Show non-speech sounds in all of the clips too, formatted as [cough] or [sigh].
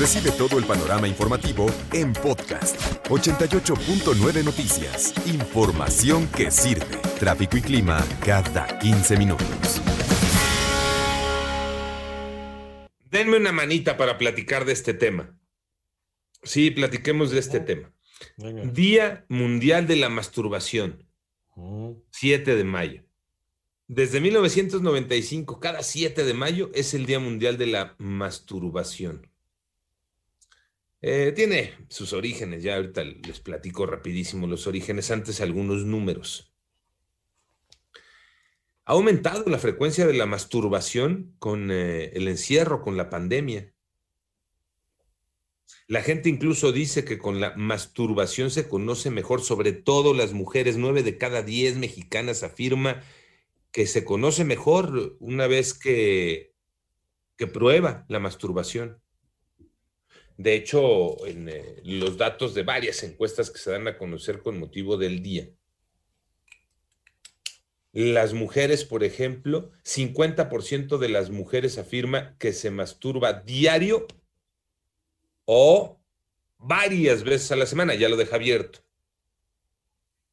Recibe todo el panorama informativo en podcast 88.9 Noticias. Información que sirve. Tráfico y clima cada 15 minutos. Denme una manita para platicar de este tema. Sí, platiquemos de este tema. Día Mundial de la Masturbación. 7 de mayo. Desde 1995, cada 7 de mayo es el Día Mundial de la Masturbación. Eh, tiene sus orígenes, ya ahorita les platico rapidísimo los orígenes, antes algunos números. Ha aumentado la frecuencia de la masturbación con eh, el encierro, con la pandemia. La gente incluso dice que con la masturbación se conoce mejor, sobre todo las mujeres. Nueve de cada diez mexicanas afirma que se conoce mejor una vez que, que prueba la masturbación. De hecho, en eh, los datos de varias encuestas que se dan a conocer con motivo del día, las mujeres, por ejemplo, 50% de las mujeres afirma que se masturba diario o varias veces a la semana, ya lo deja abierto.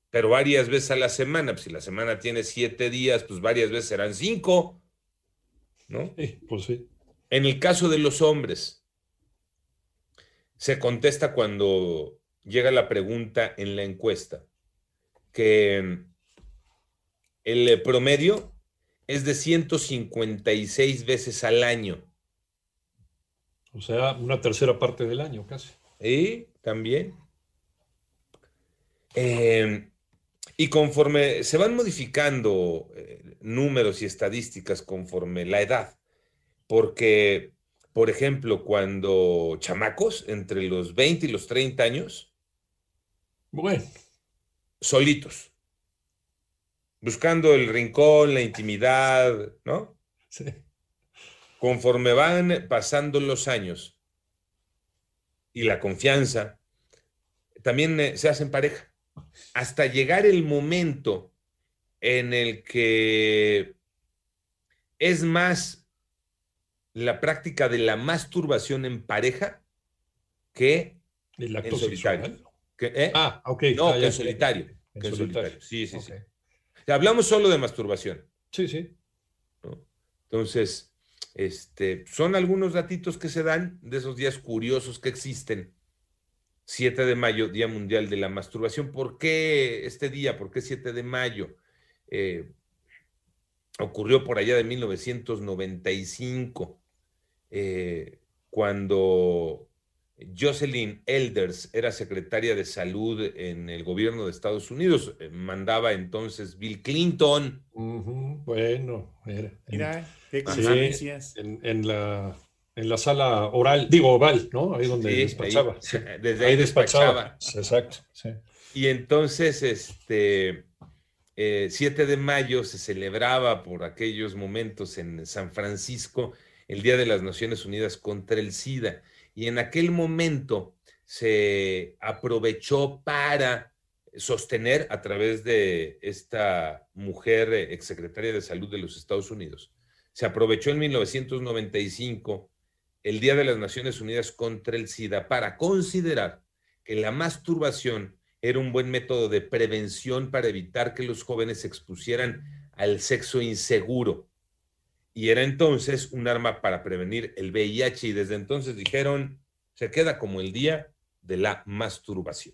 Pero varias veces a la semana, pues si la semana tiene siete días, pues varias veces serán cinco, ¿no? Sí, pues sí. En el caso de los hombres, se contesta cuando llega la pregunta en la encuesta, que el promedio es de 156 veces al año. O sea, una tercera parte del año casi. Y también. Eh, y conforme se van modificando eh, números y estadísticas conforme la edad, porque por ejemplo, cuando chamacos entre los 20 y los 30 años, bueno, solitos, buscando el rincón, la intimidad, ¿no? Sí. Conforme van pasando los años y la confianza, también eh, se hacen pareja, hasta llegar el momento en el que es más la práctica de la masturbación en pareja que el acto en solitario. Que, ¿eh? Ah, ok. no, Ah, que ya en solitario. En que en solitario. solitario. Sí, sí, sí. Hablamos solo de masturbación. Sí, sí. ¿no? Entonces, este, son algunos datitos que se dan de esos días curiosos que existen. 7 de mayo, Día Mundial de la Masturbación. ¿Por qué este día? ¿Por qué 7 de mayo? Eh, ocurrió por allá de 1995, eh, cuando Jocelyn Elders era secretaria de salud en el gobierno de Estados Unidos. Eh, mandaba entonces Bill Clinton. Bueno, era- en, Mira, qué Sí. en- en la, en la sala oral, digo oval, ¿no? Ahí donde Sí, despachaba. ahí- [laughs] sí. desde ahí despachaba. Exacto. sí. Y entonces, este, eh, 7 de mayo se celebraba por aquellos momentos en San Francisco el Día de las Naciones Unidas contra el SIDA. Y en aquel momento se aprovechó para sostener a través de esta mujer eh, exsecretaria de Salud de los Estados Unidos, se aprovechó en 1995 el Día de las Naciones Unidas contra el SIDA para considerar que la masturbación era un buen método de prevención para evitar que los jóvenes se expusieran al sexo inseguro. Y era entonces un arma para prevenir el VIH y desde entonces dijeron, se queda como el día de la masturbación.